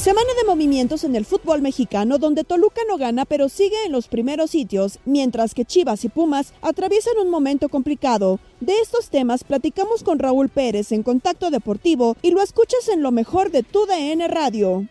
Semana de movimientos en el fútbol mexicano donde Toluca no gana pero sigue en los primeros sitios, mientras que Chivas y Pumas atraviesan un momento complicado. De estos temas platicamos con Raúl Pérez en Contacto Deportivo y lo escuchas en lo mejor de tu DN Radio.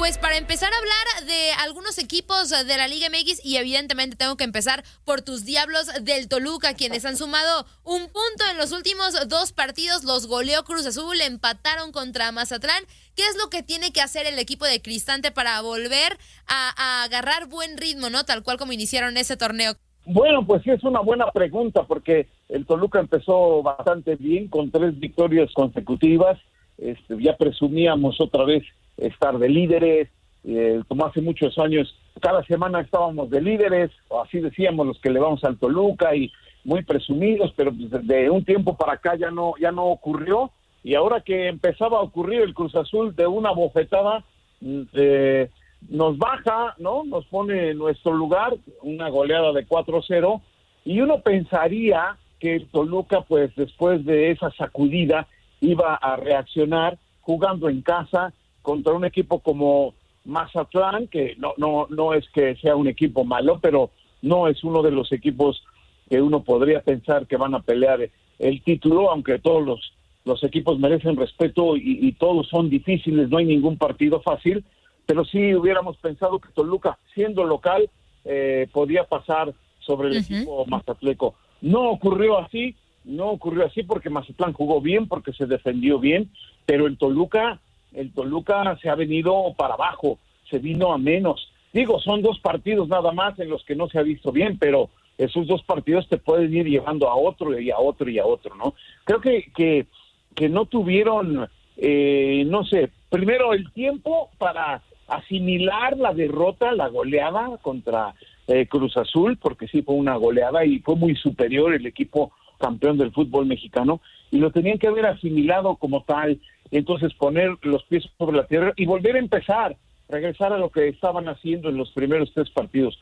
Pues para empezar a hablar de algunos equipos de la Liga MX y evidentemente tengo que empezar por tus Diablos del Toluca, quienes han sumado un punto en los últimos dos partidos, los goleó Cruz Azul, empataron contra Mazatlán. ¿Qué es lo que tiene que hacer el equipo de Cristante para volver a, a agarrar buen ritmo, no? Tal cual como iniciaron ese torneo. Bueno, pues sí es una buena pregunta porque el Toluca empezó bastante bien con tres victorias consecutivas. Este, ya presumíamos otra vez estar de líderes, eh, como hace muchos años, cada semana estábamos de líderes, o así decíamos los que le vamos al Toluca y muy presumidos, pero pues, de un tiempo para acá ya no, ya no ocurrió, y ahora que empezaba a ocurrir el Cruz Azul de una bofetada, mm, eh, nos baja, ¿no? Nos pone en nuestro lugar, una goleada de 4-0, y uno pensaría que el Toluca, pues después de esa sacudida, iba a reaccionar jugando en casa, contra un equipo como Mazatlán, que no, no, no es que sea un equipo malo, pero no es uno de los equipos que uno podría pensar que van a pelear el título, aunque todos los, los equipos merecen respeto y, todos son difíciles, no hay ningún partido fácil, pero sí hubiéramos pensado que Toluca, siendo local, eh, podía pasar sobre el equipo mazatleco. No ocurrió así, no ocurrió así porque Mazatlán jugó bien, porque se defendió bien, pero el Toluca el Toluca se ha venido para abajo, se vino a menos. Digo, son dos partidos nada más en los que no se ha visto bien, pero esos dos partidos te pueden ir llevando a otro y a otro y a otro, ¿no? Creo que, que, que no tuvieron, eh, no sé, primero el tiempo para asimilar la derrota, la goleada contra eh, Cruz Azul, porque sí fue una goleada y fue muy superior el equipo campeón del fútbol mexicano, y lo tenían que haber asimilado como tal entonces poner los pies sobre la tierra y volver a empezar, regresar a lo que estaban haciendo en los primeros tres partidos.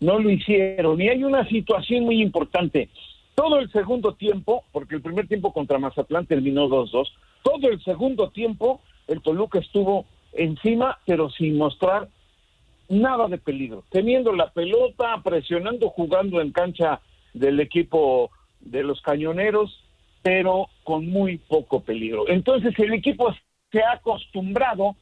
No lo hicieron y hay una situación muy importante. Todo el segundo tiempo, porque el primer tiempo contra Mazatlán terminó 2-2, todo el segundo tiempo el Toluca estuvo encima, pero sin mostrar nada de peligro, teniendo la pelota, presionando, jugando en cancha del equipo de los cañoneros, pero con muy poco peligro. Entonces el equipo se ha acostumbrado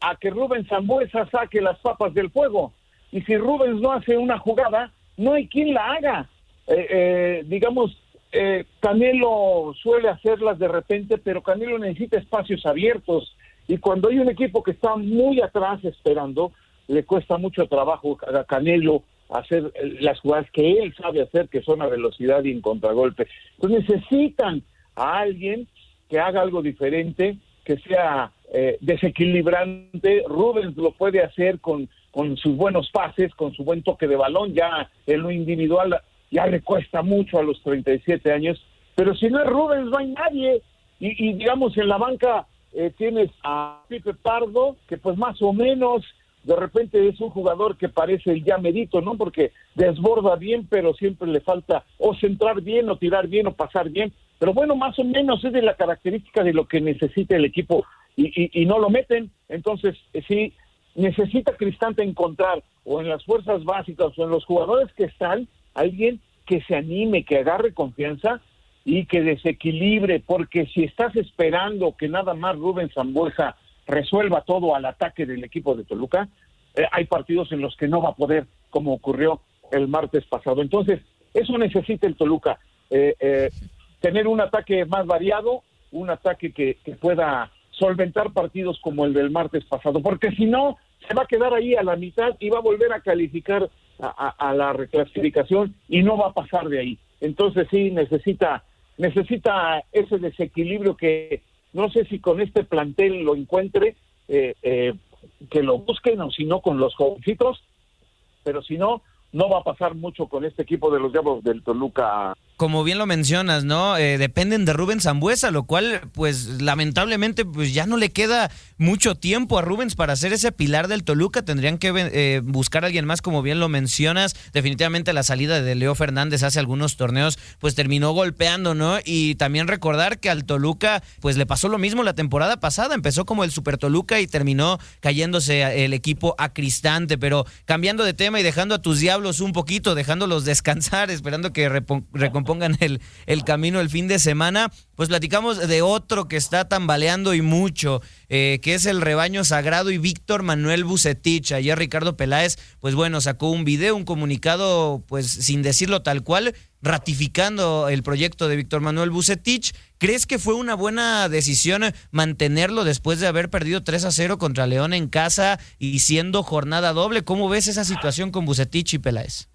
a que Rubens Zambuesa saque las papas del fuego. Y si Rubens no hace una jugada, no hay quien la haga. Eh, eh, digamos, eh, Canelo suele hacerlas de repente, pero Canelo necesita espacios abiertos. Y cuando hay un equipo que está muy atrás esperando, le cuesta mucho trabajo a Canelo hacer las jugadas que él sabe hacer, que son a velocidad y en contragolpe. Entonces necesitan a alguien que haga algo diferente, que sea eh, desequilibrante. Rubens lo puede hacer con, con sus buenos pases, con su buen toque de balón, ya en lo individual ya le cuesta mucho a los 37 años, pero si no es Rubens no hay nadie. Y, y digamos en la banca eh, tienes a Pipe Pardo, que pues más o menos de repente es un jugador que parece el ya medito, ¿no? Porque desborda bien, pero siempre le falta o centrar bien, o tirar bien, o pasar bien. Pero bueno, más o menos es de la característica de lo que necesita el equipo y, no lo meten. Entonces, eh, sí, necesita Cristante encontrar o en las fuerzas básicas o en los jugadores que están alguien que se anime, que agarre confianza y que desequilibre, porque si estás esperando que nada más Rubén Zambuesa resuelva todo al ataque del equipo de Toluca, eh, hay partidos en los que no va a poder, como ocurrió el martes pasado. Entonces, eso necesita el Toluca, eh, eh, tener un ataque más variado, un ataque que, pueda solventar partidos como el del martes pasado, porque si no, se va a quedar ahí a la mitad y va a volver a calificar a, la reclasificación y no va a pasar de ahí. Entonces sí necesita necesita ese desequilibrio que no sé si con este plantel lo encuentre, eh, eh, que lo busquen o si no con los jovencitos, pero si no, no va a pasar mucho con este equipo de los Diablos del Toluca como bien lo mencionas, ¿no? Eh, dependen de Rubens Zambuesa, lo cual, pues lamentablemente, pues ya no le queda mucho tiempo a Rubens para ser ese pilar del Toluca. Tendrían que eh, buscar a alguien más, como bien lo mencionas. Definitivamente la salida de Leo Fernández hace algunos torneos, pues terminó golpeando, ¿no? Y también recordar que al Toluca, pues le pasó lo mismo la temporada pasada. Empezó como el Super Toluca y terminó cayéndose el equipo a Cristante. Pero cambiando de tema y dejando a tus diablos un poquito, dejándolos descansar, esperando que recompongan pongan el, camino el fin de semana, pues platicamos de otro que está tambaleando y mucho, eh, que es el rebaño sagrado y Víctor Manuel Bucetich. Ayer Ricardo Peláez, pues bueno, sacó un video, un comunicado, pues sin decirlo tal cual, ratificando el proyecto de Víctor Manuel Bucetich. ¿Crees que fue una buena decisión mantenerlo después de haber perdido 3 a 0 contra León en casa y siendo jornada doble? ¿Cómo ves esa situación con Bucetich y Peláez?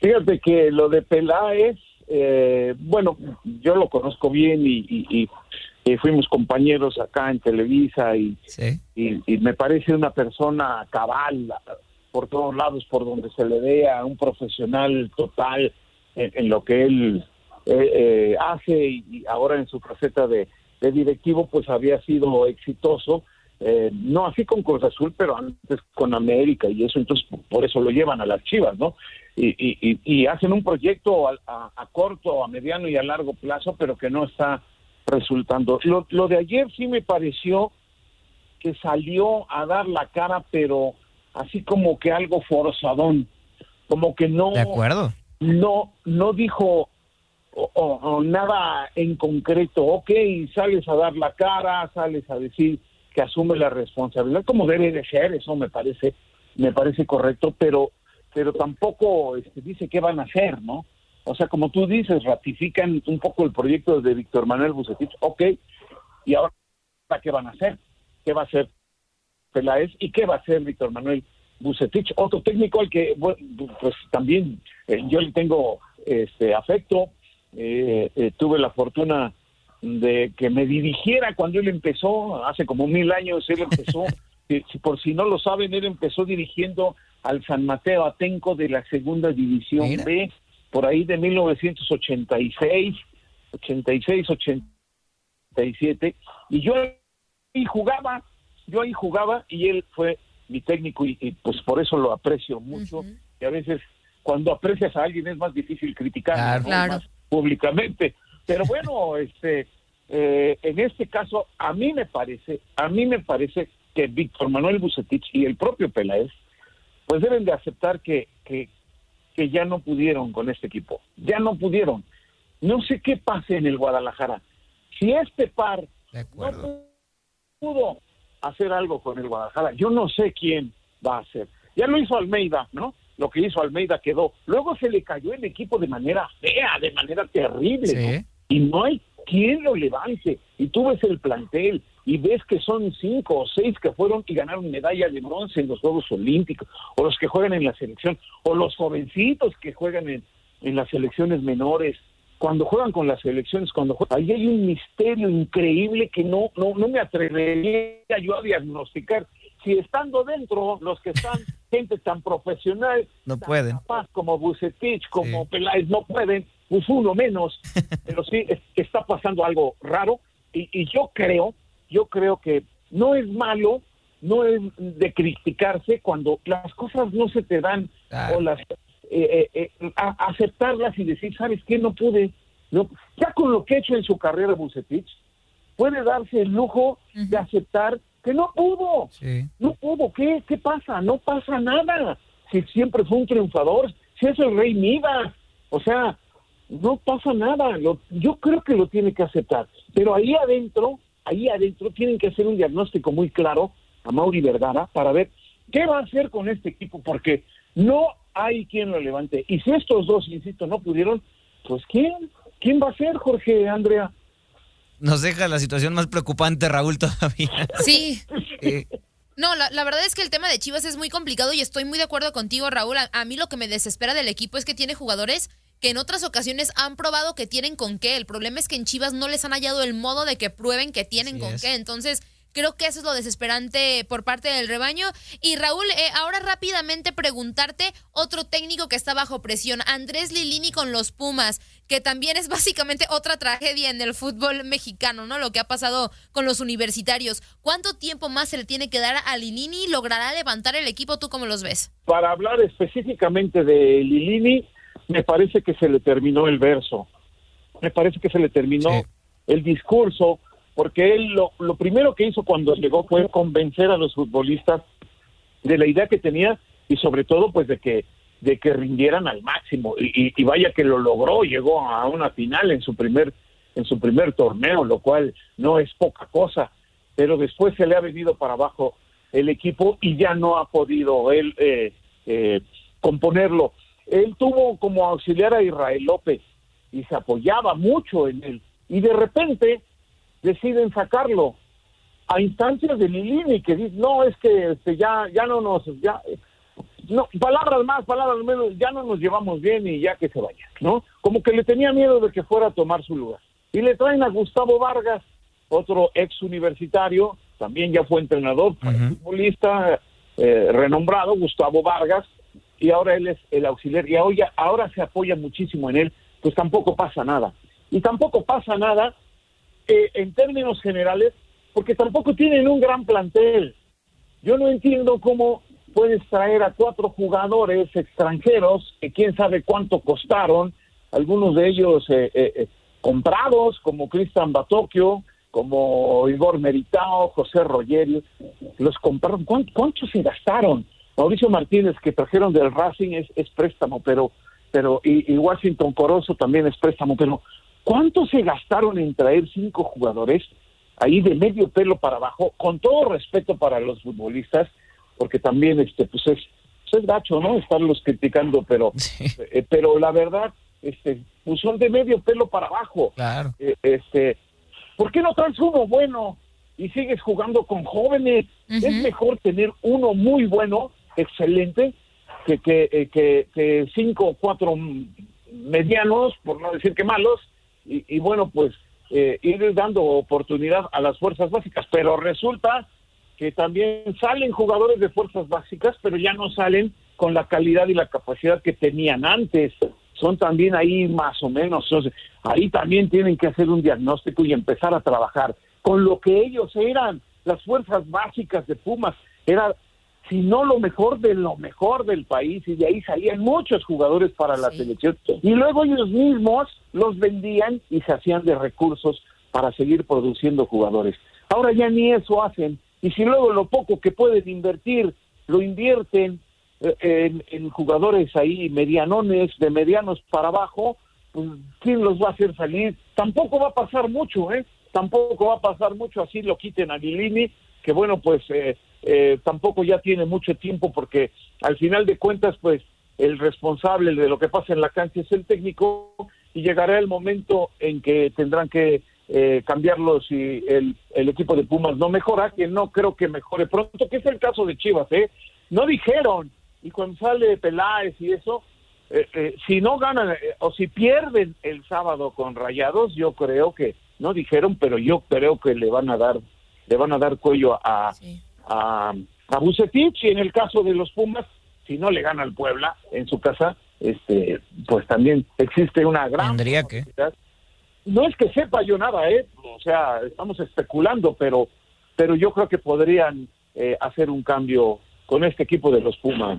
Fíjate que lo de Peláez eh, bueno, yo lo conozco bien y, fuimos compañeros acá en Televisa y, y, me parece una persona cabal por todos lados, por donde se le vea, un profesional total en, lo que él eh, eh, hace y ahora en su faceta de, de directivo pues había sido exitoso. Eh, no así con Cruz Azul, pero antes con América y eso, entonces por eso lo llevan a las Chivas, ¿no? y, hacen un proyecto a, corto, a mediano y a largo plazo, pero que no está resultando. Lo, de ayer sí me pareció que salió a dar la cara, pero así como que algo forzadón, como que no. De acuerdo. No, no dijo o, nada en concreto. Ok, sales a dar la cara, sales a decir que asume la responsabilidad, como debe de ser, eso me parece, me parece correcto, pero pero tampoco este, dice qué van a hacer, ¿no? O sea, como tú dices, ratifican un poco el proyecto de Víctor Manuel Bucetich, ok, y ahora qué van a hacer, qué va a hacer Peláez y qué va a hacer Víctor Manuel Bucetich, otro técnico al que pues también eh, yo le tengo este afecto, eh, eh, tuve la fortuna de que me dirigiera cuando él empezó, hace como mil años él empezó, si por si no lo saben, él empezó dirigiendo al San Mateo Atenco de la Segunda División B, por ahí de 1986, 86, 87, y yo ahí jugaba, yo ahí jugaba y él fue mi técnico y, pues por eso lo aprecio mucho, y a veces cuando aprecias a alguien es más difícil criticar públicamente, pero bueno, este eh, en este caso a mí me parece, a mí me parece que Víctor Manuel Bucetich y el propio Peláez pues deben de aceptar que, que, ya no pudieron con este equipo, ya no pudieron. No sé qué pase en el Guadalajara. Si este par no pudo hacer algo con el Guadalajara, yo no sé quién va a hacer. Ya lo hizo Almeida, ¿no? Lo que hizo Almeida quedó. Luego se le cayó el equipo de manera fea, de manera terrible. Y no hay quien lo levante. Y tú ves el plantel, y ves que son cinco o seis que fueron y ganaron medalla de bronce en los Juegos Olímpicos, o los que juegan en la selección, o los jovencitos que juegan en, en las selecciones menores, cuando juegan con las selecciones, cuando juegan, ahí hay un misterio increíble que no, no, no me atrevería yo a diagnosticar. Si estando dentro, los que están, gente tan profesional, no pueden. Capaz como Bucetich, como Peláez, no pueden, pues uno menos, pero sí está pasando algo raro y, y yo creo yo creo que no es malo, no es de criticarse cuando las cosas no se te dan o las eh, eh, eh, aceptarlas y decir, ¿sabes qué? No pude. No, ya con lo que ha hecho en su carrera Bucetich, puede darse el lujo de aceptar que no pudo. No pudo. ¿Qué, ¿Qué pasa? No pasa nada. Si siempre fue un triunfador, si es el rey Midas. O sea, no pasa nada. yo creo que lo tiene que aceptar. Pero ahí adentro, ahí adentro tienen que hacer un diagnóstico muy claro a Mauri Vergara para ver qué va a hacer con este equipo, porque no hay quien lo levante. Y si estos dos, insisto, no pudieron, pues ¿quién? ¿Quién va a ser, Jorge, Andrea? Nos deja la situación más preocupante, Raúl, todavía. Sí. No, la, verdad es que el tema de Chivas es muy complicado y estoy muy de acuerdo contigo, Raúl. A, mí lo que me desespera del equipo es que tiene jugadores que en otras ocasiones han probado que tienen con qué. El problema es que en Chivas no les han hallado el modo de que prueben que tienen con qué. Entonces, Creo que eso es lo desesperante por parte del rebaño. Y Raúl, eh, ahora rápidamente preguntarte, otro técnico que está bajo presión, Andrés Lilini con los Pumas, que también es básicamente otra tragedia en el fútbol mexicano, ¿no? Lo que ha pasado con los universitarios. ¿Cuánto tiempo más se le tiene que dar a Lilini? ¿Logrará levantar el equipo? ¿Tú cómo los ves? Para hablar específicamente de Lilini, me parece que se le terminó el verso. Me parece que se le terminó el discurso porque él lo, lo primero que hizo cuando llegó fue convencer a los futbolistas de la idea que tenía y sobre todo pues de que de que rindieran al máximo. Y, y, vaya que lo logró llegó a una final en su primer en su primer torneo lo cual no es poca cosa pero después se le ha venido para abajo el equipo y ya no ha podido él eh, eh, componerlo él tuvo como auxiliar a Israel López y se apoyaba mucho en él. Y de repente deciden sacarlo a instancias de Lilini que dice no es que este ya ya no nos ya no palabras más palabras menos ya no nos llevamos bien y ya que se vaya no como que le tenía miedo de que fuera a tomar su lugar. Y le traen a Gustavo Vargas otro ex universitario también ya fue entrenador futbolista eh, renombrado Gustavo Vargas y ahora él es el auxiliar y ahora, ahora se apoya muchísimo en él pues tampoco pasa nada y tampoco pasa nada en términos generales, porque tampoco tienen un gran plantel. Yo no entiendo cómo puedes traer a cuatro jugadores extranjeros que quién sabe cuánto costaron, algunos de ellos eh, eh, eh, comprados, como Cristian Batocchio, como Igor Meritao, José Rogerio, los compraron. ¿Cuánto, se gastaron? Mauricio Martínez, que trajeron del Racing, es, es préstamo, pero, pero y, y Washington Corozo también es préstamo, pero ¿Cuánto se gastaron en traer cinco jugadores ahí de medio pelo para abajo? Con todo respeto para los futbolistas, porque también este pues es, pues es gacho, ¿no? Estarlos criticando, pero eh, pero la verdad este pues son de medio pelo para abajo. Claro. Eh, este, ¿por qué no traes uno bueno y sigues jugando con jóvenes? Es mejor tener uno muy bueno, excelente, que que, eh, que, que cinco o cuatro medianos, por no decir que malos, y, bueno, pues eh, ir dando oportunidad a las fuerzas básicas, pero resulta que también salen jugadores de fuerzas básicas, pero ya no salen con la calidad y la capacidad que tenían antes. Son también ahí más o menos. Entonces, ahí también tienen que hacer un diagnóstico y empezar a trabajar con lo que ellos eran, las fuerzas básicas de Pumas. Era sino lo mejor de lo mejor del país y de ahí salían muchos jugadores para la selección y luego ellos mismos los vendían y se hacían de recursos para seguir produciendo jugadores. Ahora ya ni eso hacen y si luego lo poco que pueden invertir lo invierten eh, en, jugadores ahí medianones, de medianos para abajo, pues ¿quién los va a hacer salir? Tampoco va a pasar mucho, ¿eh? Tampoco va a pasar mucho así lo quiten a Guilini, que bueno, pues eh, eh, tampoco ya tiene mucho tiempo porque al final de cuentas, pues el responsable de lo que pasa en la cancha es el técnico y llegará el momento en que tendrán que eh, cambiarlo si el, el, equipo de Pumas no mejora, que no creo que mejore pronto, que es el caso de Chivas, ¿eh? No dijeron, y cuando sale Peláez y eso, eh, eh, si no ganan o si pierden el sábado con Rayados, yo creo que, no dijeron, pero yo creo que le van a dar, le van a dar cuello a, a, a Bucetich y en el caso de los Pumas, si no le gana al Puebla en su casa, este, pues también existe una gran Tendría que. No es que sepa yo nada, ¿eh? O sea, estamos especulando, pero pero yo creo que podrían eh, hacer un cambio con este equipo de los Pumas.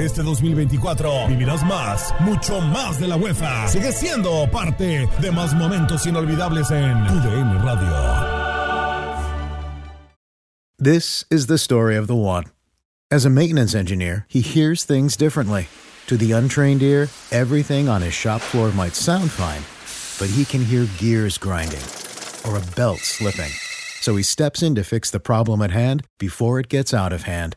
Este 2024 vivirás más, mucho más de la UEFA. Sigue siendo parte de más momentos inolvidables en tu DN Radio. This is the story of the one. As a maintenance engineer, he hears things differently. To the untrained ear, everything on his shop floor might sound fine, but he can hear gears grinding or a belt slipping. So he steps in to fix the problem at hand before it gets out of hand.